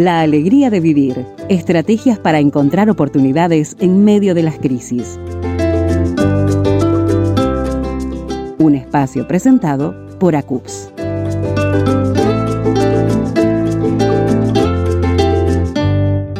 La alegría de vivir. Estrategias para encontrar oportunidades en medio de las crisis. Un espacio presentado por ACUPS.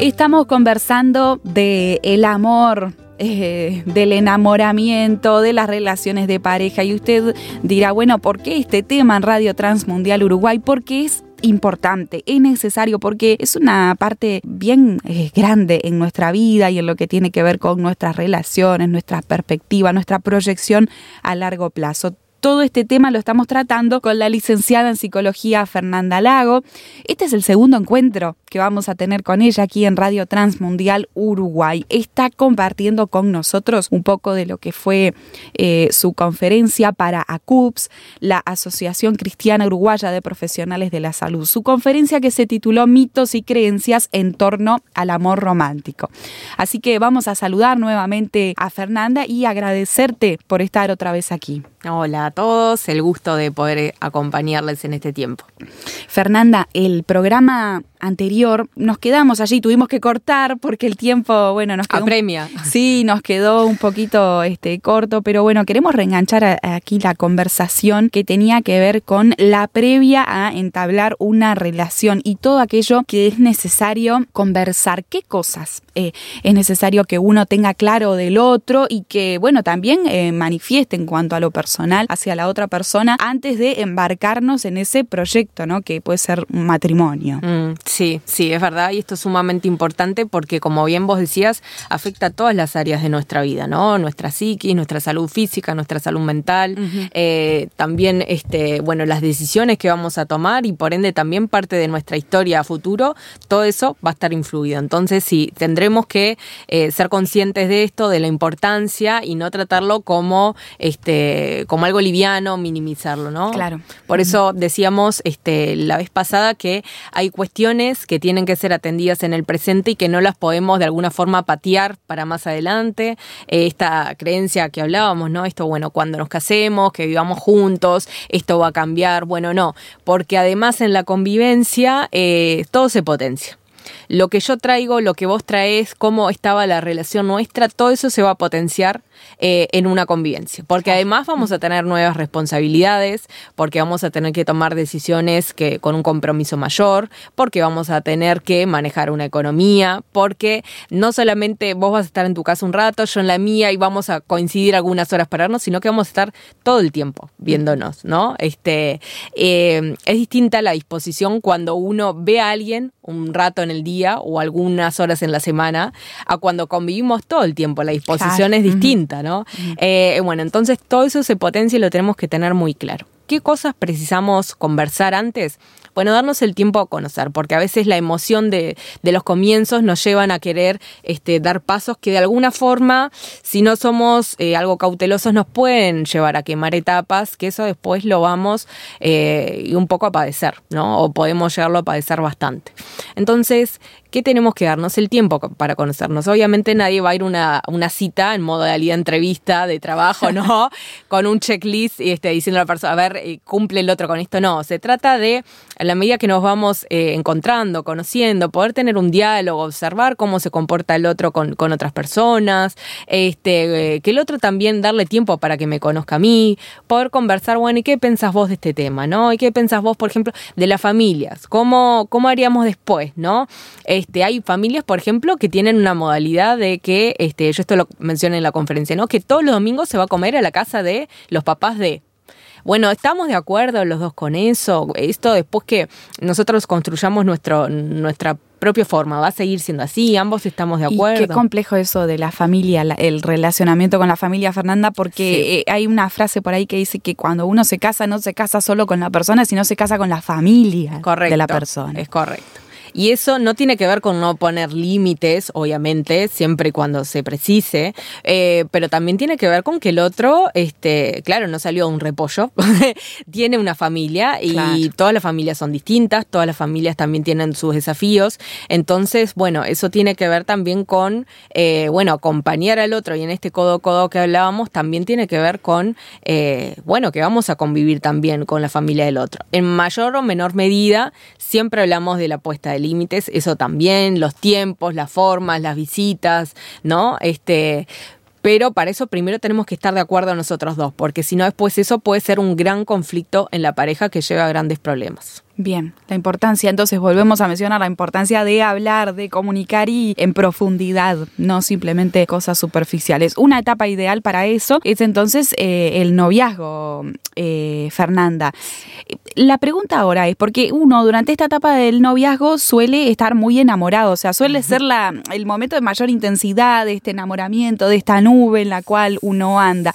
Estamos conversando de el amor, eh, del enamoramiento, de las relaciones de pareja. Y usted dirá, bueno, ¿por qué este tema en Radio Transmundial Uruguay? Porque es importante, es necesario porque es una parte bien eh, grande en nuestra vida y en lo que tiene que ver con nuestras relaciones, nuestra perspectiva, nuestra proyección a largo plazo todo este tema lo estamos tratando con la licenciada en psicología Fernanda Lago. Este es el segundo encuentro que vamos a tener con ella aquí en Radio Transmundial Uruguay. Está compartiendo con nosotros un poco de lo que fue eh, su conferencia para ACUPS, la Asociación Cristiana Uruguaya de Profesionales de la Salud. Su conferencia que se tituló Mitos y Creencias en torno al amor romántico. Así que vamos a saludar nuevamente a Fernanda y agradecerte por estar otra vez aquí. Hola todos, el gusto de poder acompañarles en este tiempo. Fernanda, el programa anterior nos quedamos allí, tuvimos que cortar porque el tiempo, bueno, nos quedó. Apremia. Sí, nos quedó un poquito este, corto, pero bueno, queremos reenganchar aquí la conversación que tenía que ver con la previa a entablar una relación y todo aquello que es necesario conversar. ¿Qué cosas eh, es necesario que uno tenga claro del otro y que, bueno, también eh, manifieste en cuanto a lo personal hacia la otra persona antes de embarcarnos en ese proyecto, ¿no? Que puede ser un matrimonio. Mm, Sí, sí, es verdad, y esto es sumamente importante porque, como bien vos decías, afecta a todas las áreas de nuestra vida, ¿no? Nuestra psiquis, nuestra salud física, nuestra salud mental, eh, también, este, bueno, las decisiones que vamos a tomar y por ende también parte de nuestra historia a futuro, todo eso va a estar influido. Entonces, sí, tendremos que eh, ser conscientes de esto, de la importancia y no tratarlo como, este, como algo liviano, minimizarlo, ¿no? Claro. Por eso decíamos, este, la vez pasada que hay cuestiones que tienen que ser atendidas en el presente y que no las podemos de alguna forma patear para más adelante. Eh, esta creencia que hablábamos, ¿no? Esto, bueno, cuando nos casemos, que vivamos juntos, esto va a cambiar. Bueno, no, porque además en la convivencia eh, todo se potencia lo que yo traigo, lo que vos traes, cómo estaba la relación nuestra, todo eso se va a potenciar eh, en una convivencia. Porque además vamos a tener nuevas responsabilidades, porque vamos a tener que tomar decisiones que, con un compromiso mayor, porque vamos a tener que manejar una economía, porque no solamente vos vas a estar en tu casa un rato, yo en la mía y vamos a coincidir algunas horas para vernos, sino que vamos a estar todo el tiempo viéndonos, ¿no? Este, eh, es distinta la disposición cuando uno ve a alguien un rato en el día o algunas horas en la semana a cuando convivimos todo el tiempo. La disposición es distinta, ¿no? Eh, bueno, entonces todo eso se potencia y lo tenemos que tener muy claro. ¿Qué cosas precisamos conversar antes? Bueno, darnos el tiempo a conocer, porque a veces la emoción de, los comienzos nos llevan a querer este, dar pasos que de alguna forma, si no somos eh, algo cautelosos, nos pueden llevar a quemar etapas, que eso después lo vamos eh, un poco a padecer, ¿no? O podemos llegarlo a padecer bastante. Entonces, ¿qué tenemos que darnos el tiempo para conocernos? Obviamente nadie va a ir a una, una cita en modalidad entrevista de trabajo, ¿no? con un checklist y este, diciendo a la persona, a ver, eh, cumple el otro con esto. No, se trata de, a la medida que nos vamos eh, encontrando, conociendo, poder tener un diálogo, observar cómo se comporta el otro con, otras personas, este, eh, que el otro también darle tiempo para que me conozca a mí, poder conversar, bueno, ¿y qué pensás vos de este tema, no? ¿Y qué pensás vos, por ejemplo, de las familias? ¿Cómo, cómo haríamos después, no? Este, hay familias, por ejemplo, que tienen una modalidad de que, este, yo esto lo mencioné en la conferencia, ¿no? Que todos los domingos se va a comer a la casa de los papás de bueno, ¿estamos de acuerdo los dos con eso? Esto después que nosotros construyamos nuestro, nuestra propia forma, va a seguir siendo así, ambos estamos de acuerdo. Y qué complejo eso de la familia, el relacionamiento con la familia Fernanda, porque eh, hay una frase por ahí que dice que cuando uno se casa no se casa solo con la persona, sino se casa con la familia de la persona. Es correcto. Y eso no tiene que ver con no poner límites, obviamente, siempre y cuando se precise, eh, pero también tiene que ver con que el otro, este, claro, no salió un repollo, tiene una familia y todas las familias son distintas, todas las familias también tienen sus desafíos. Entonces, bueno, eso tiene que ver también con, eh, bueno, acompañar al otro y en este codo codo que hablábamos también tiene que ver con, eh, bueno, que vamos a convivir también con la familia del otro. En mayor o menor medida, siempre hablamos de la puesta del de límites, eso también, los tiempos, las formas, las visitas, ¿no? Este, pero para eso primero tenemos que estar de acuerdo nosotros dos, porque si no después eso puede ser un gran conflicto en la pareja que lleva a grandes problemas. Bien, la importancia, entonces volvemos a mencionar la importancia de hablar, de comunicar y en profundidad, no simplemente cosas superficiales. Una etapa ideal para eso es entonces eh, el noviazgo, eh, Fernanda. La pregunta ahora es, porque uno durante esta etapa del noviazgo suele estar muy enamorado, o sea, suele ser la, el momento de mayor intensidad de este enamoramiento, de esta nube en la cual uno anda.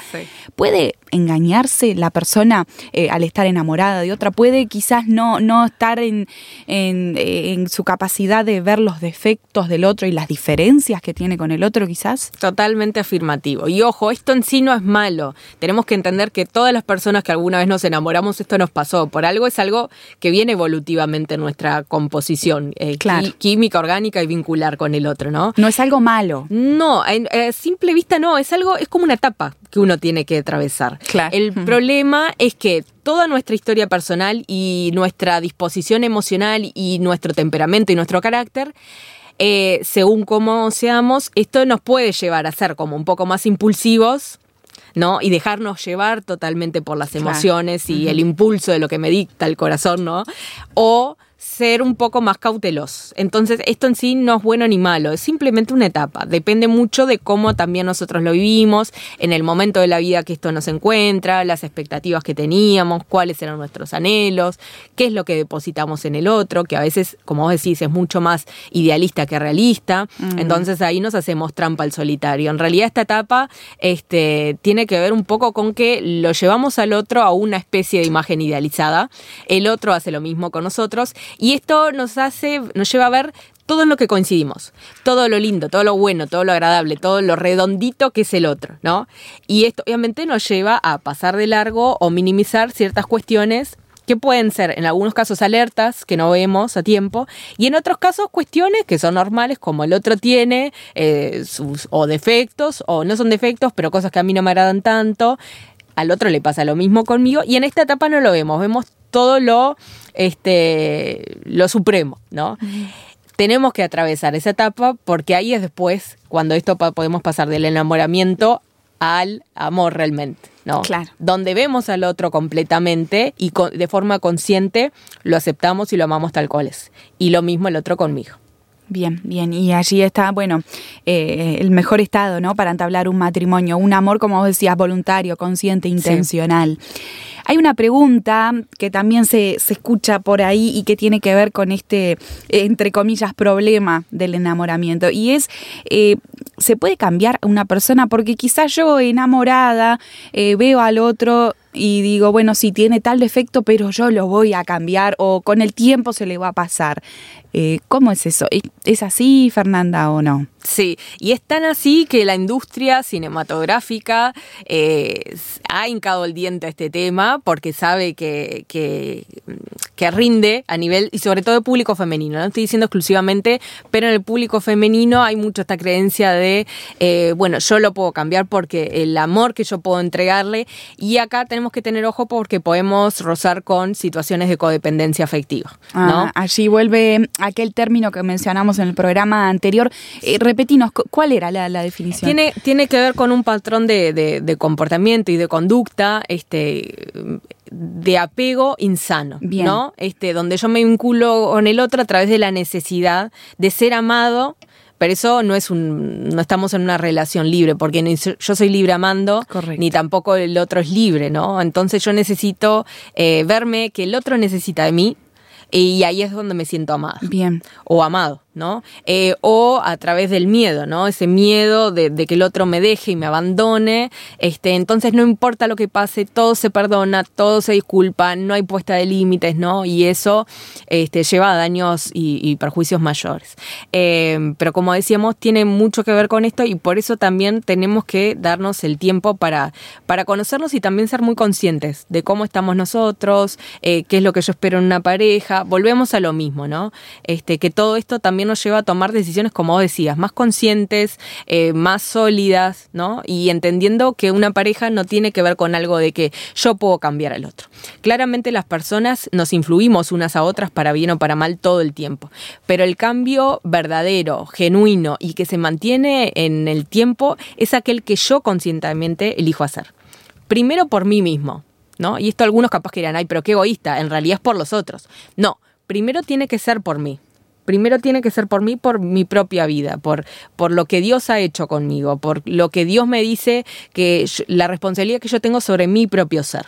¿Puede engañarse la persona eh, al estar enamorada de otra? ¿Puede quizás no, no estar en, en, su capacidad de ver los defectos del otro y las diferencias que tiene con el otro quizás? Totalmente afirmativo. Y ojo, esto en sí no es malo. Tenemos que entender que todas las personas que alguna vez nos enamoramos, esto nos pasó. Por algo es algo que viene evolutivamente en nuestra composición eh, química, orgánica y vincular con el otro, ¿no? No es algo malo. No, a simple vista no, es algo, es como una etapa que uno tiene que atravesar. El problema es que toda nuestra historia personal y nuestra disposición emocional y nuestro temperamento y nuestro carácter eh, según cómo seamos, esto nos puede llevar a ser como un poco más impulsivos, ¿no? Y dejarnos llevar totalmente por las emociones y el impulso de lo que me dicta el corazón, ¿no? O ser un poco más cautelosos. Entonces, esto en sí no es bueno ni malo, es simplemente una etapa. Depende mucho de cómo también nosotros lo vivimos, en el momento de la vida que esto nos encuentra, las expectativas que teníamos, cuáles eran nuestros anhelos, qué es lo que depositamos en el otro, que a veces, como vos decís, es mucho más idealista que realista. Mm. Entonces ahí nos hacemos trampa al solitario. En realidad esta etapa este, tiene que ver un poco con que lo llevamos al otro a una especie de imagen idealizada. El otro hace lo mismo con nosotros y esto nos hace, nos lleva a ver todo en lo que coincidimos, todo lo lindo, todo lo bueno, todo lo agradable, todo lo redondito que es el otro, ¿no? Y esto obviamente nos lleva a pasar de largo o minimizar ciertas cuestiones que pueden ser en algunos casos alertas que no vemos a tiempo y en otros casos cuestiones que son normales como el otro tiene eh, sus o defectos o no son defectos pero cosas que a mí no me agradan tanto. Al otro le pasa lo mismo conmigo y en esta etapa no lo vemos. Vemos todo lo, este, lo supremo, ¿no? Tenemos que atravesar esa etapa porque ahí es después cuando esto podemos pasar del enamoramiento al amor realmente, ¿no? Claro. Donde vemos al otro completamente y de forma consciente lo aceptamos y lo amamos tal cual es. Y lo mismo el otro conmigo. Bien, bien. Y allí está, bueno, eh, el mejor estado, ¿no? Para entablar un matrimonio, un amor, como vos decías, voluntario, consciente, intencional. Hay una pregunta que también se, se, escucha por ahí y que tiene que ver con este, entre comillas, problema del enamoramiento. Y es, eh, ¿se puede cambiar a una persona? Porque quizás yo enamorada eh, veo al otro y digo, bueno, sí tiene tal defecto, pero yo lo voy a cambiar o con el tiempo se le va a pasar. Eh, ¿Cómo es eso? ¿Es así, Fernanda, o no? Sí, y es tan así que la industria cinematográfica eh, ha hincado el diente a este tema porque sabe que, que, rinde a nivel, y sobre todo de público femenino, no estoy diciendo exclusivamente, pero en el público femenino hay mucho esta creencia de, eh, bueno, yo lo puedo cambiar porque el amor que yo puedo entregarle, y acá tenemos que tener ojo porque podemos rozar con situaciones de codependencia afectiva. ¿no? Ah, allí vuelve aquel término que mencionamos en el programa anterior. Eh, repetinos, ¿cuál era la, definición? Tiene, tiene que ver con un patrón de, comportamiento y de conducta este, de apego insano, ¿no? Este, donde yo me vinculo con el otro a través de la necesidad de ser amado pero eso no es un, no estamos en una relación libre, porque yo soy libre amando, ni tampoco el otro es libre, ¿no? Entonces yo necesito eh, verme que el otro necesita de mí, y ahí es donde me siento amada. Bien. O amado. ¿No? Eh, o a través del miedo, ¿no? Ese miedo de, que el otro me deje y me abandone. Este, entonces no importa lo que pase, todo se perdona, todo se disculpa, no hay puesta de límites, ¿no? Y eso este, lleva a daños y, perjuicios mayores. Eh, pero como decíamos, tiene mucho que ver con esto y por eso también tenemos que darnos el tiempo para, conocernos y también ser muy conscientes de cómo estamos nosotros, eh, qué es lo que yo espero en una pareja. Volvemos a lo mismo, ¿no? Este, que todo esto también nos lleva a tomar decisiones, como decías, más conscientes, eh, más sólidas, ¿no? Y entendiendo que una pareja no tiene que ver con algo de que yo puedo cambiar al otro. Claramente las personas nos influimos unas a otras para bien o para mal todo el tiempo, pero el cambio verdadero, genuino y que se mantiene en el tiempo es aquel que yo conscientemente elijo hacer. Primero por mí mismo, ¿no? Y esto algunos capaz que dirán, ay, pero qué egoísta, en realidad es por los otros. No, primero tiene que ser por mí. Primero tiene que ser por mí, por mi propia vida, por, por lo que Dios ha hecho conmigo, por lo que Dios me dice que la responsabilidad que yo tengo sobre mi propio ser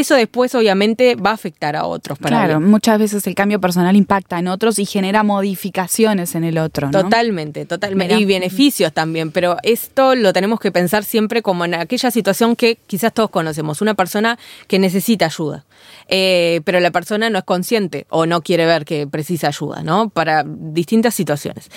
eso después obviamente va a afectar a otros. claro, muchas veces el cambio personal impacta en otros y genera modificaciones en el otro. Totalmente, totalmente. Y beneficios también, pero esto lo tenemos que pensar siempre como en aquella situación que quizás todos conocemos, una persona que necesita ayuda. Eh, pero la persona no es consciente o no quiere ver que precisa ayuda, ¿no? Para distintas situaciones.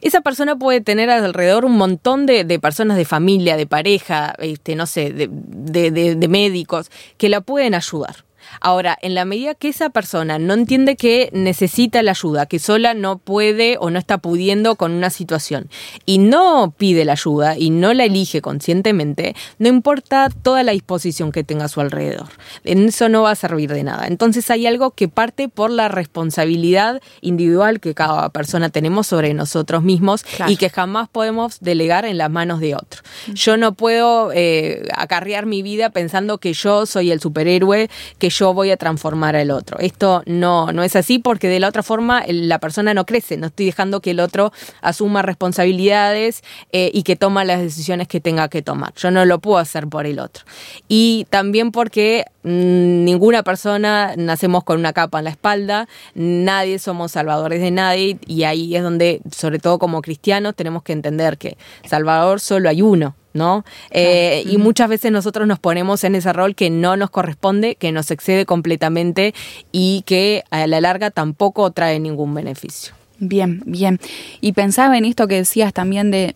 Esa persona puede tener alrededor un montón de, personas de familia, de pareja, este, no sé, de médicos, que la pueden ayudar. Ahora, en la medida que esa persona no entiende que necesita la ayuda, que sola no puede o no está pudiendo con una situación y no pide la ayuda y no la elige conscientemente, no importa toda la disposición que tenga a su alrededor. En eso no va a servir de nada. Entonces hay algo que parte por la responsabilidad individual que cada persona tenemos sobre nosotros mismos y que jamás podemos delegar en las manos de otro. Yo no puedo eh, acarrear mi vida pensando que yo soy el superhéroe, que yo voy a transformar al otro. Esto no, no es así porque de la otra forma la persona no crece, no estoy dejando que el otro asuma responsabilidades eh, y que toma las decisiones que tenga que tomar. Yo no lo puedo hacer por el otro. Y también porque mm, ninguna persona nacemos con una capa en la espalda, nadie somos salvadores de nadie y ahí es donde, sobre todo como cristianos, tenemos que entender que Salvador solo hay uno. ¿No? Eh, y muchas veces nosotros nos ponemos en ese rol que no nos corresponde, que nos excede completamente y que a la larga tampoco trae ningún beneficio. Bien, bien. Y pensaba en esto que decías también de,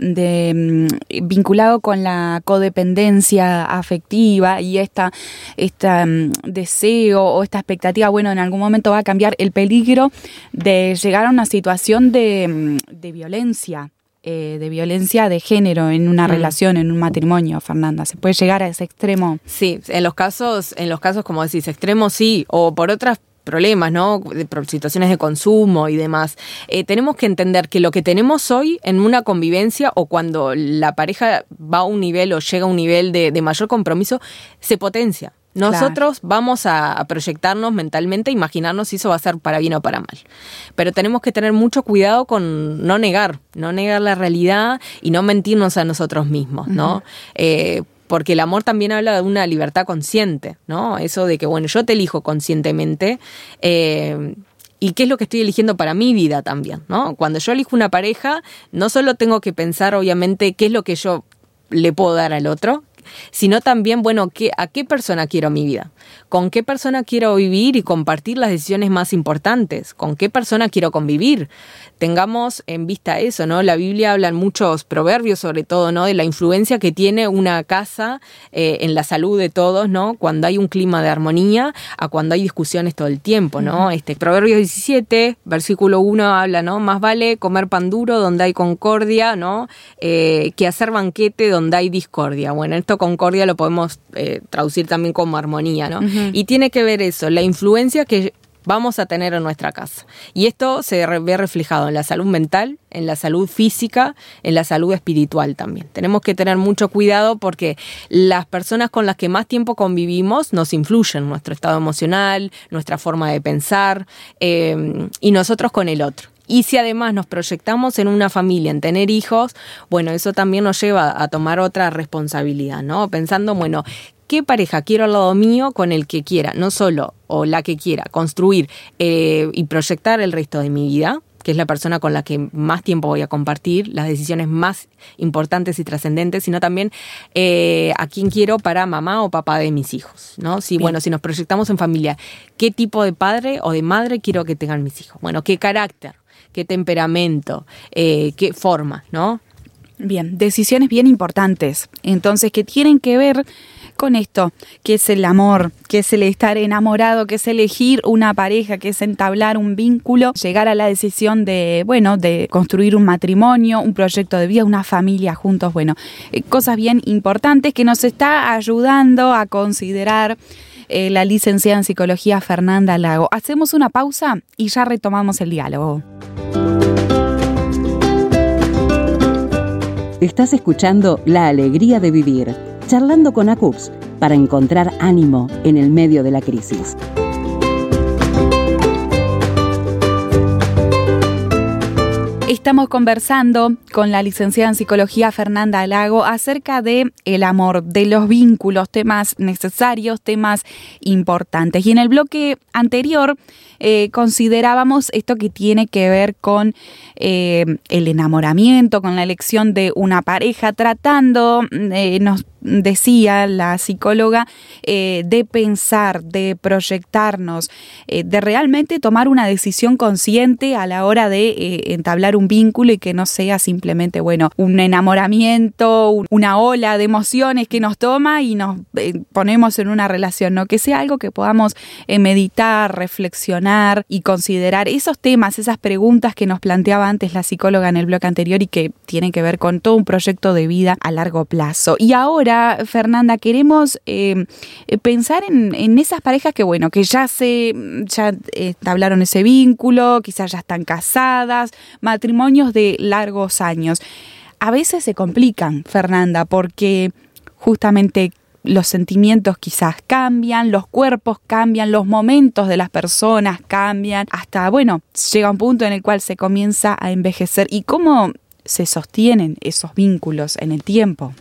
mm, vinculado con la codependencia afectiva y esta, esta mm, deseo o esta expectativa, bueno, en algún momento va a cambiar el peligro de llegar a una situación de, mm, de violencia eh, de violencia de género en una mm. relación, en un matrimonio, Fernanda? ¿Se puede llegar a ese extremo? Sí, en los casos, en los casos, como decís, extremos sí, o por otras problemas, ¿no? Por situaciones de consumo y demás. Eh, tenemos que entender que lo que tenemos hoy en una convivencia o cuando la pareja va a un nivel o llega a un nivel de mayor compromiso, se potencia. Nosotros vamos a proyectarnos mentalmente, imaginarnos si eso va a ser para bien o para mal. Pero tenemos que tener mucho cuidado con no negar, no negar la realidad y no mentirnos a nosotros mismos, ¿no? Eh, porque el amor también habla de una libertad consciente, ¿no? Eso de que, bueno, yo te elijo conscientemente. Eh, ¿Y qué es lo que estoy eligiendo para mi vida también? ¿no? Cuando yo elijo una pareja, no solo tengo que pensar, obviamente, qué es lo que yo le puedo dar al otro, sino también, bueno, ¿qué, ¿a qué persona quiero mi vida? ¿Con qué persona quiero vivir y compartir las decisiones más importantes? ¿Con qué persona quiero convivir? Tengamos en vista eso, ¿no? La Biblia habla en muchos proverbios, sobre todo, ¿no? De la influencia que tiene una casa eh, en la salud de todos, ¿no? Cuando hay un clima de armonía a cuando hay discusiones todo el tiempo, ¿no? Este Proverbios 17, versículo 1 habla, ¿no? Más vale comer pan duro donde hay concordia, ¿no? Eh, que hacer banquete donde hay discordia. Bueno, esto concordia lo podemos eh, traducir también como armonía, ¿no? Y tiene que ver eso, la influencia que vamos a tener en nuestra casa. Y esto se ve reflejado en la salud mental, en la salud física, en la salud espiritual también. Tenemos que tener mucho cuidado porque las personas con las que más tiempo convivimos nos influyen nuestro estado emocional, nuestra forma de pensar eh, y nosotros con el otro. Y si además nos proyectamos en una familia, en tener hijos, bueno, eso también nos lleva a tomar otra responsabilidad, ¿no? Pensando, bueno, ¿qué pareja quiero al lado mío con el que quiera, no solo o la que quiera, construir eh, y proyectar el resto de mi vida? que es la persona con la que más tiempo voy a compartir, las decisiones más importantes y trascendentes, sino también eh, a quién quiero para mamá o papá de mis hijos, ¿no? Si, bueno, si nos proyectamos en familia, ¿qué tipo de padre o de madre quiero que tengan mis hijos? Bueno, ¿qué carácter? Qué temperamento, eh, qué forma, ¿no? Bien, decisiones bien importantes, entonces que tienen que ver con esto, que es el amor, que es el estar enamorado, que es elegir una pareja, que es entablar un vínculo, llegar a la decisión de, bueno, de construir un matrimonio, un proyecto de vida, una familia juntos, bueno, eh, cosas bien importantes que nos está ayudando a considerar eh, la licenciada en psicología Fernanda Lago. Hacemos una pausa y ya retomamos el diálogo. Estás escuchando La Alegría de Vivir, charlando con ACUPS para encontrar ánimo en el medio de la crisis. Estamos conversando con la licenciada en psicología Fernanda Lago acerca de el amor, de los vínculos, temas necesarios, temas importantes. Y en el bloque anterior eh, considerábamos esto que tiene que ver con eh, el enamoramiento, con la elección de una pareja, tratando, eh, nos decía la psicóloga, eh, de pensar, de proyectarnos, eh, de realmente tomar una decisión consciente a la hora de eh, entablar un vínculo y que no sea simplemente, bueno, un enamoramiento, una ola de emociones que nos toma y nos ponemos en una relación, ¿no? Que sea algo que podamos meditar, reflexionar y considerar esos temas, esas preguntas que nos planteaba antes la psicóloga en el bloque anterior y que tienen que ver con todo un proyecto de vida a largo plazo. Y ahora, Fernanda, queremos eh, pensar en, esas parejas que, bueno, que ya se, ya establaron ese vínculo, quizás ya están casadas, matrimonios de largos años. A veces se complican, Fernanda, porque justamente los sentimientos quizás cambian, los cuerpos cambian, los momentos de las personas cambian, hasta, bueno, llega un punto en el cual se comienza a envejecer. ¿Y cómo se sostienen esos vínculos en el tiempo?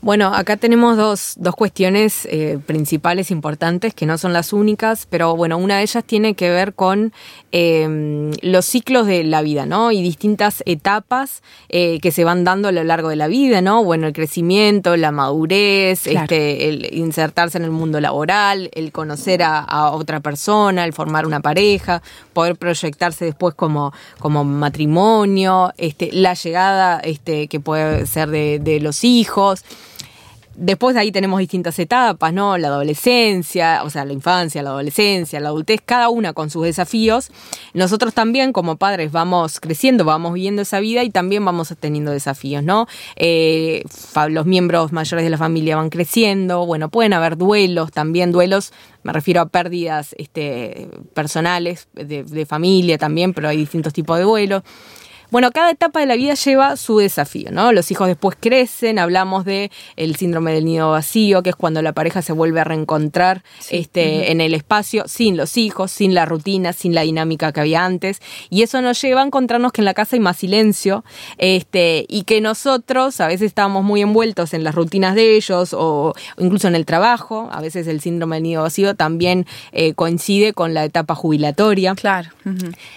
Bueno, acá tenemos dos, dos cuestiones eh, principales importantes que no son las únicas, pero bueno, una de ellas tiene que ver con em, los ciclos de la vida, ¿no? Y distintas etapas eh, que se van dando a lo largo de la vida, ¿no? Bueno, el crecimiento, la madurez, este, el insertarse en el mundo laboral, el conocer a, otra persona, el formar una pareja, poder proyectarse después como, como matrimonio, este, la llegada este, que puede ser de, de los hijos. Después de ahí tenemos distintas etapas, ¿no? La adolescencia, o sea, la infancia, la adolescencia, la adultez, cada una con sus desafíos. Nosotros también como padres vamos creciendo, vamos viviendo esa vida y también vamos teniendo desafíos, ¿no? Eh, los miembros mayores de la familia van creciendo, bueno, pueden haber duelos, también duelos, me refiero a pérdidas este, personales, de, de familia también, pero hay distintos tipos de duelos. Bueno, cada etapa de la vida lleva su desafío, ¿no? Los hijos después crecen, hablamos de el síndrome del nido vacío, que es cuando la pareja se vuelve a reencontrar este, en el espacio sin los hijos, sin la rutina, sin la dinámica que había antes. Y eso nos lleva a encontrarnos que en la casa hay más silencio este, y que nosotros a veces estamos muy envueltos en las rutinas de ellos o incluso en el trabajo. A veces el síndrome del nido vacío también eh, coincide con la etapa jubilatoria. Claro.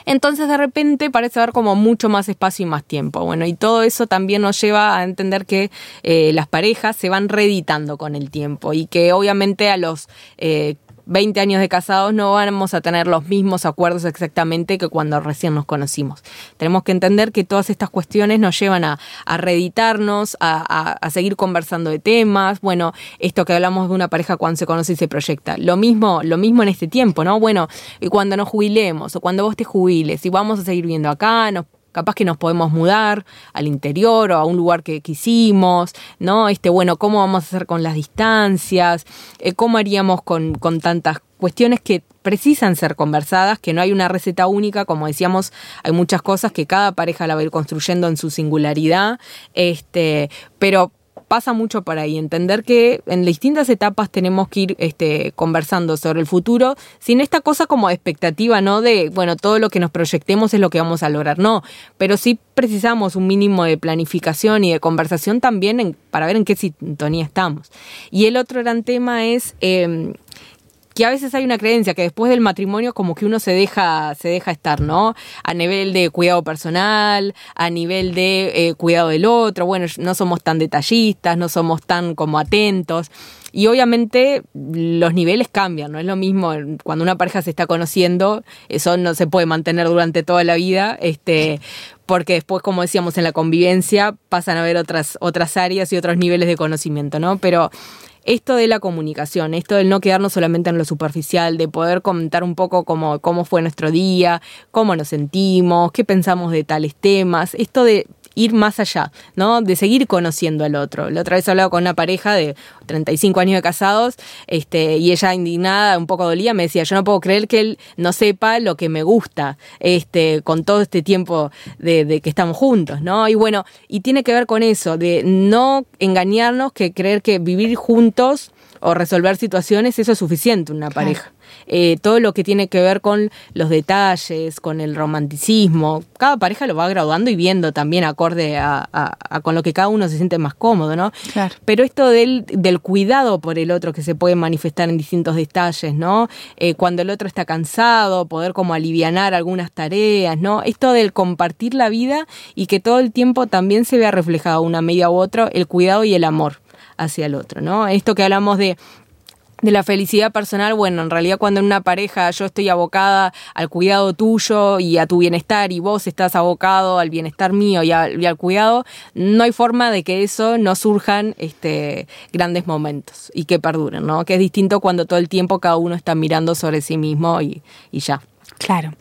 Entonces de repente parece haber como mucho más espacio y más tiempo. Bueno, y todo eso también nos lleva a entender que eh, las parejas se van reeditando con el tiempo y que obviamente a los 20 eh, años de casados no vamos a tener los mismos acuerdos exactamente que cuando recién nos conocimos. Tenemos que entender que todas estas cuestiones nos llevan a, reeditarnos, a, a, seguir conversando de temas. Bueno, esto que hablamos de una pareja cuando se conoce y se proyecta. Lo mismo, lo mismo en este tiempo, ¿no? Bueno, y cuando nos jubilemos o cuando vos te jubiles y vamos a seguir viendo acá, nos capaz que nos podemos mudar al interior o a un lugar que quisimos, ¿no? Este, bueno, ¿cómo vamos a hacer con las distancias? Eh, ¿Cómo haríamos con, con tantas cuestiones que precisan ser conversadas, que no hay una receta única, como decíamos, hay muchas cosas que cada pareja la va a ir construyendo en su singularidad, este, pero pasa mucho por ahí, entender que en distintas etapas tenemos que ir este, conversando sobre el futuro, sin esta cosa como expectativa, ¿no? De, bueno, todo lo que nos proyectemos es lo que vamos a lograr, no, pero sí precisamos un mínimo de planificación y de conversación también para ver en qué sintonía estamos. Y el otro gran tema es... Em, que a veces hay una creencia que después del matrimonio como que uno se deja, se deja estar, ¿no? A nivel de cuidado personal, a nivel de eh, cuidado del otro, bueno, no somos tan detallistas, no somos tan como atentos. Y obviamente los niveles cambian, no es lo mismo cuando una pareja se está conociendo, eso no se puede mantener durante toda la vida, este, porque después, como decíamos, en la convivencia pasan a haber otras, otras áreas y otros niveles de conocimiento, ¿no? Pero esto de la comunicación, esto del no quedarnos solamente en lo superficial, de poder comentar un poco cómo, cómo fue nuestro día, cómo nos sentimos, qué pensamos de tales temas, esto de ir más allá, ¿no? De seguir conociendo al otro. La otra vez hablaba con una pareja de 35 años de casados, este, y ella indignada, un poco dolida, me decía, yo no puedo creer que él no sepa lo que me gusta, este, con todo este tiempo de, de que estamos juntos, ¿no? Y bueno, y tiene que ver con eso, de no engañarnos, que creer que vivir juntos o resolver situaciones, eso es suficiente una pareja. Eh, todo lo que tiene que ver con los detalles, con el romanticismo, cada pareja lo va graduando y viendo también acorde a, con lo que cada uno se siente más cómodo, ¿no? Claro. Pero esto del, del cuidado por el otro que se puede manifestar en distintos detalles, ¿no? Eh, cuando el otro está cansado, poder como alivianar algunas tareas, ¿no? Esto del compartir la vida y que todo el tiempo también se vea reflejado una media u otra el cuidado y el amor hacia el otro, ¿no? Esto que hablamos de de la felicidad personal, bueno, en realidad cuando en una pareja yo estoy abocada al cuidado tuyo y a tu bienestar y vos estás abocado al bienestar mío y, al cuidado, no hay forma de que eso no surjan este, grandes momentos y que perduren, ¿no? Que es distinto cuando todo el tiempo cada uno está mirando sobre sí mismo y, y ya. Claro,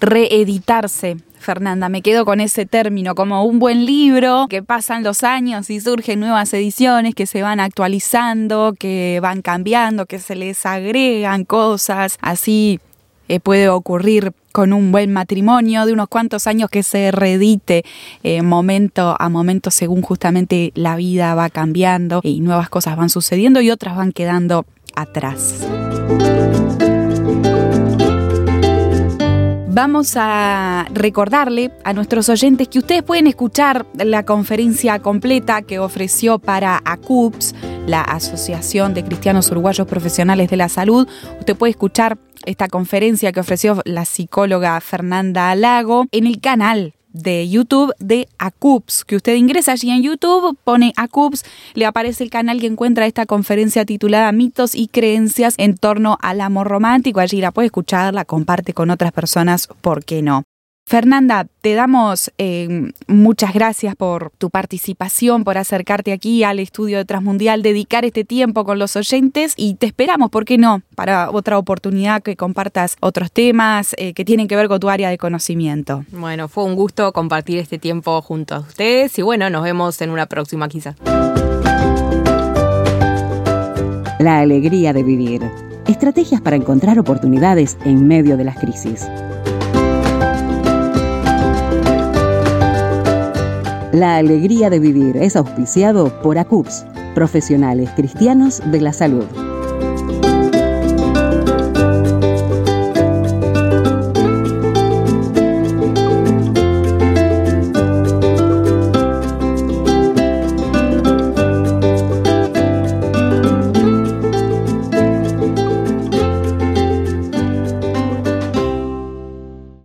reeditarse Fernanda, me quedo con ese término, como un buen libro, que pasan los años y surgen nuevas ediciones que se van actualizando, que van cambiando, que se les agregan cosas, así eh, puede ocurrir con un buen matrimonio de unos cuantos años que se reedite eh, momento a momento según justamente la vida va cambiando y nuevas cosas van sucediendo y otras van quedando atrás. Vamos a recordarle a nuestros oyentes que ustedes pueden escuchar la conferencia completa que ofreció para ACUPS, la Asociación de Cristianos Uruguayos Profesionales de la Salud. Usted puede escuchar esta conferencia que ofreció la psicóloga Fernanda Lago en el canal de YouTube de ACUPS, que usted ingresa allí en YouTube, pone ACUPS, le aparece el canal que encuentra esta conferencia titulada Mitos y Creencias en torno al amor romántico. Allí la puede escuchar, la comparte con otras personas, ¿por qué no? Fernanda, te damos eh, muchas gracias por tu participación, por acercarte aquí al estudio de Transmundial, dedicar este tiempo con los oyentes y te esperamos, ¿por qué no?, para otra oportunidad que compartas otros temas eh, que tienen que ver con tu área de conocimiento. Bueno, fue un gusto compartir este tiempo junto a ustedes y bueno, nos vemos en una próxima quizás. La alegría de vivir. Estrategias para encontrar oportunidades en medio de las crisis. La alegría de vivir es auspiciado por ACUPS, profesionales cristianos de la salud.